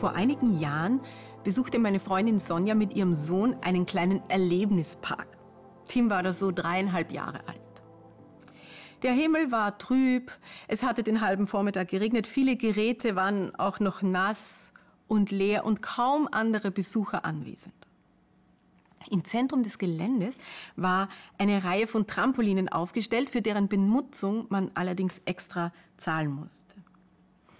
Vor einigen Jahren besuchte meine Freundin Sonja mit ihrem Sohn einen kleinen Erlebnispark. Tim war da so dreieinhalb Jahre alt. Der Himmel war trüb, es hatte den halben Vormittag geregnet, viele Geräte waren auch noch nass und leer und kaum andere Besucher anwesend. Im Zentrum des Geländes war eine Reihe von Trampolinen aufgestellt, für deren Benutzung man allerdings extra zahlen musste.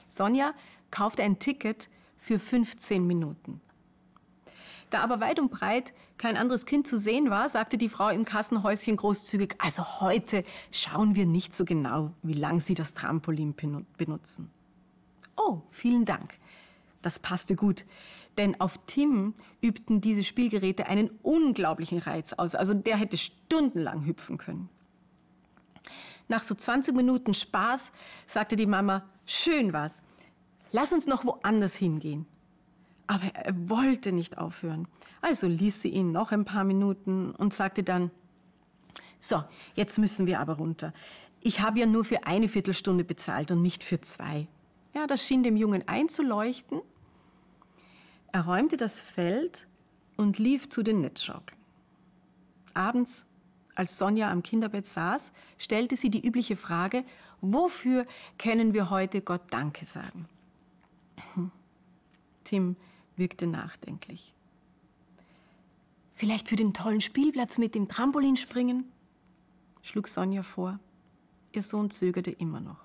Sonja kaufte ein Ticket für 15 Minuten. Da aber weit und breit kein anderes Kind zu sehen war, sagte die Frau im Kassenhäuschen großzügig, also heute schauen wir nicht so genau, wie lang Sie das Trampolin benutzen. Oh, vielen Dank. Das passte gut, denn auf Tim übten diese Spielgeräte einen unglaublichen Reiz aus. Also der hätte stundenlang hüpfen können. Nach so 20 Minuten Spaß sagte die Mama, schön was, lass uns noch woanders hingehen. Aber er wollte nicht aufhören. Also ließ sie ihn noch ein paar Minuten und sagte dann, so, jetzt müssen wir aber runter. Ich habe ja nur für eine Viertelstunde bezahlt und nicht für zwei. Ja, das schien dem Jungen einzuleuchten. Er räumte das Feld und lief zu den Netzschaukeln. Abends, als Sonja am Kinderbett saß, stellte sie die übliche Frage, wofür können wir heute Gott Danke sagen? Tim wirkte nachdenklich. Vielleicht für den tollen Spielplatz mit dem Trampolinspringen? schlug Sonja vor. Ihr Sohn zögerte immer noch.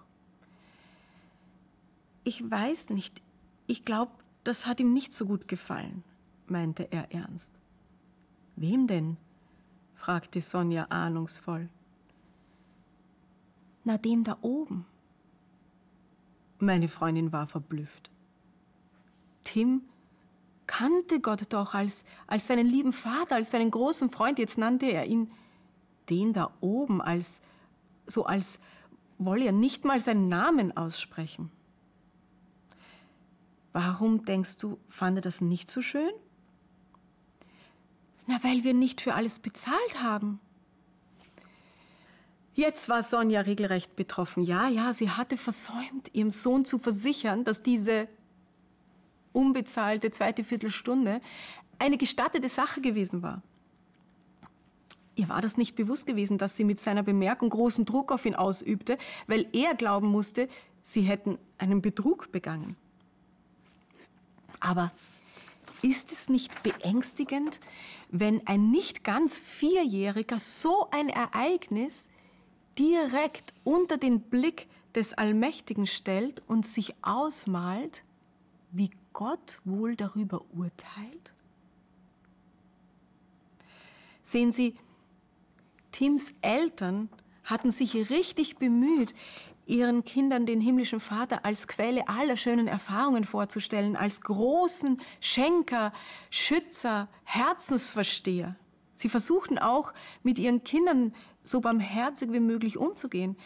Ich weiß nicht. Ich glaube, das hat ihm nicht so gut gefallen, meinte er ernst. Wem denn? fragte Sonja ahnungsvoll. Na, dem da oben. Meine Freundin war verblüfft. Tim kannte Gott doch als, als seinen lieben Vater, als seinen großen Freund. Jetzt nannte er ihn den da oben, als, so als wolle er nicht mal seinen Namen aussprechen. Warum denkst du, fand er das nicht so schön? Na, weil wir nicht für alles bezahlt haben. Jetzt war Sonja regelrecht betroffen. Ja, ja, sie hatte versäumt, ihrem Sohn zu versichern, dass diese unbezahlte zweite Viertelstunde eine gestattete Sache gewesen war. Ihr war das nicht bewusst gewesen, dass sie mit seiner Bemerkung großen Druck auf ihn ausübte, weil er glauben musste, sie hätten einen Betrug begangen. Aber ist es nicht beängstigend, wenn ein nicht ganz Vierjähriger so ein Ereignis direkt unter den Blick des Allmächtigen stellt und sich ausmalt, wie Gott wohl darüber urteilt? Sehen Sie, Tims Eltern hatten sich richtig bemüht, ihren Kindern den himmlischen Vater als Quelle aller schönen Erfahrungen vorzustellen, als großen Schenker, Schützer, Herzensversteher. Sie versuchten auch, mit ihren Kindern so barmherzig wie möglich umzugehen.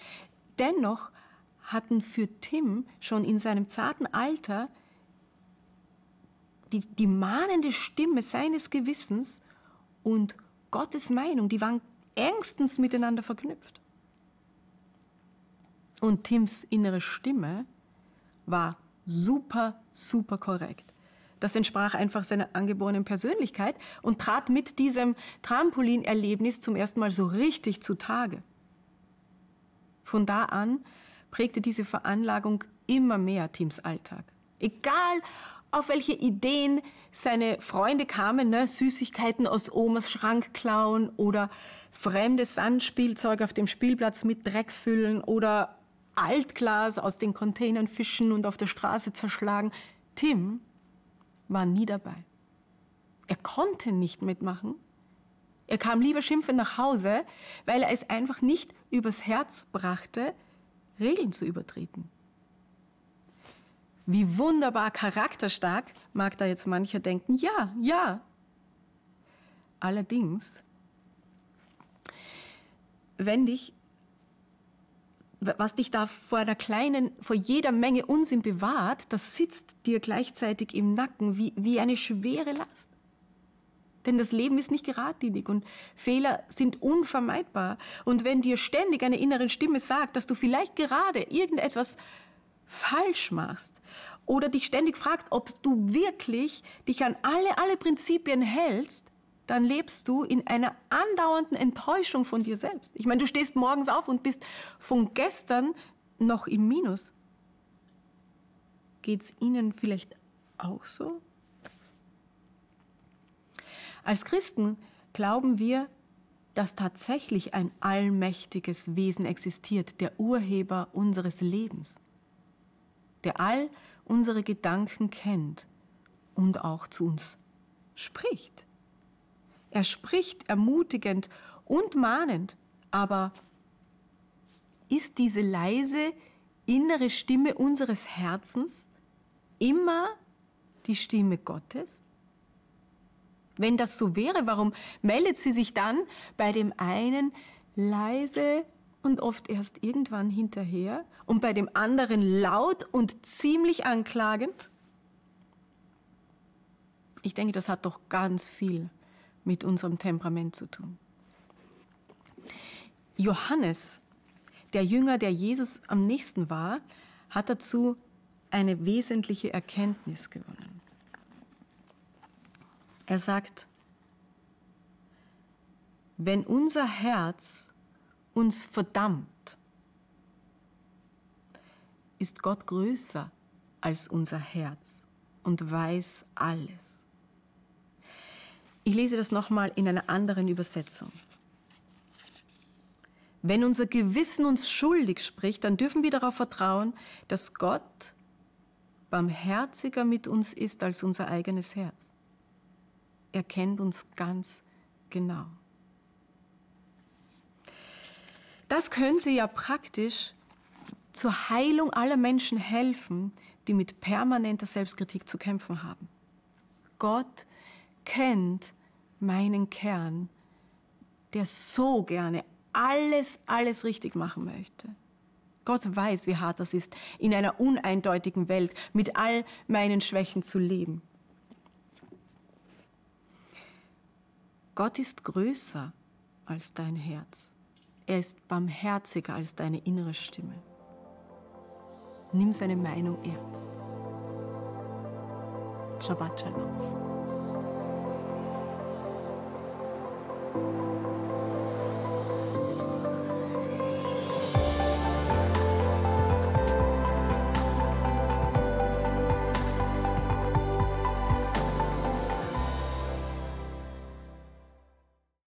Dennoch hatten für Tim schon in seinem zarten Alter die, die mahnende Stimme seines Gewissens und Gottes Meinung, die waren engstens miteinander verknüpft. Und Tims innere Stimme war super, super korrekt. Das entsprach einfach seiner angeborenen Persönlichkeit und trat mit diesem Trampolinerlebnis zum ersten Mal so richtig zutage. Von da an prägte diese Veranlagung immer mehr Tims Alltag. Egal, auf welche Ideen seine Freunde kamen, ne? Süßigkeiten aus Omas Schrank klauen oder fremdes Sandspielzeug auf dem Spielplatz mit Dreck füllen oder Altglas aus den Containern fischen und auf der Straße zerschlagen. Tim war nie dabei. Er konnte nicht mitmachen. Er kam lieber schimpfend nach Hause, weil er es einfach nicht übers Herz brachte, Regeln zu übertreten. Wie wunderbar charakterstark, mag da jetzt mancher denken. Ja, ja. Allerdings, wenn dich, was dich da vor einer kleinen, vor jeder Menge Unsinn bewahrt, das sitzt dir gleichzeitig im Nacken wie, wie eine schwere Last. Denn das Leben ist nicht geradlinig und Fehler sind unvermeidbar. Und wenn dir ständig eine innere Stimme sagt, dass du vielleicht gerade irgendetwas falsch machst oder dich ständig fragst, ob du wirklich dich an alle, alle Prinzipien hältst, dann lebst du in einer andauernden Enttäuschung von dir selbst. Ich meine, du stehst morgens auf und bist von gestern noch im Minus. Geht es Ihnen vielleicht auch so? Als Christen glauben wir, dass tatsächlich ein allmächtiges Wesen existiert, der Urheber unseres Lebens, der all unsere Gedanken kennt und auch zu uns spricht. Er spricht ermutigend und mahnend, aber ist diese leise innere Stimme unseres Herzens immer die Stimme Gottes? Wenn das so wäre, warum meldet sie sich dann bei dem einen leise und oft erst irgendwann hinterher und bei dem anderen laut und ziemlich anklagend? Ich denke, das hat doch ganz viel mit unserem Temperament zu tun. Johannes, der Jünger, der Jesus am nächsten war, hat dazu eine wesentliche Erkenntnis gewonnen. Er sagt, wenn unser Herz uns verdammt, ist Gott größer als unser Herz und weiß alles. Ich lese das nochmal in einer anderen Übersetzung. Wenn unser Gewissen uns schuldig spricht, dann dürfen wir darauf vertrauen, dass Gott barmherziger mit uns ist als unser eigenes Herz. Er kennt uns ganz genau. Das könnte ja praktisch zur Heilung aller Menschen helfen, die mit permanenter Selbstkritik zu kämpfen haben. Gott kennt meinen Kern, der so gerne alles, alles richtig machen möchte. Gott weiß, wie hart das ist, in einer uneindeutigen Welt mit all meinen Schwächen zu leben. Gott ist größer als dein Herz. Er ist barmherziger als deine innere Stimme. Nimm seine Meinung ernst. Shabbat Shalom.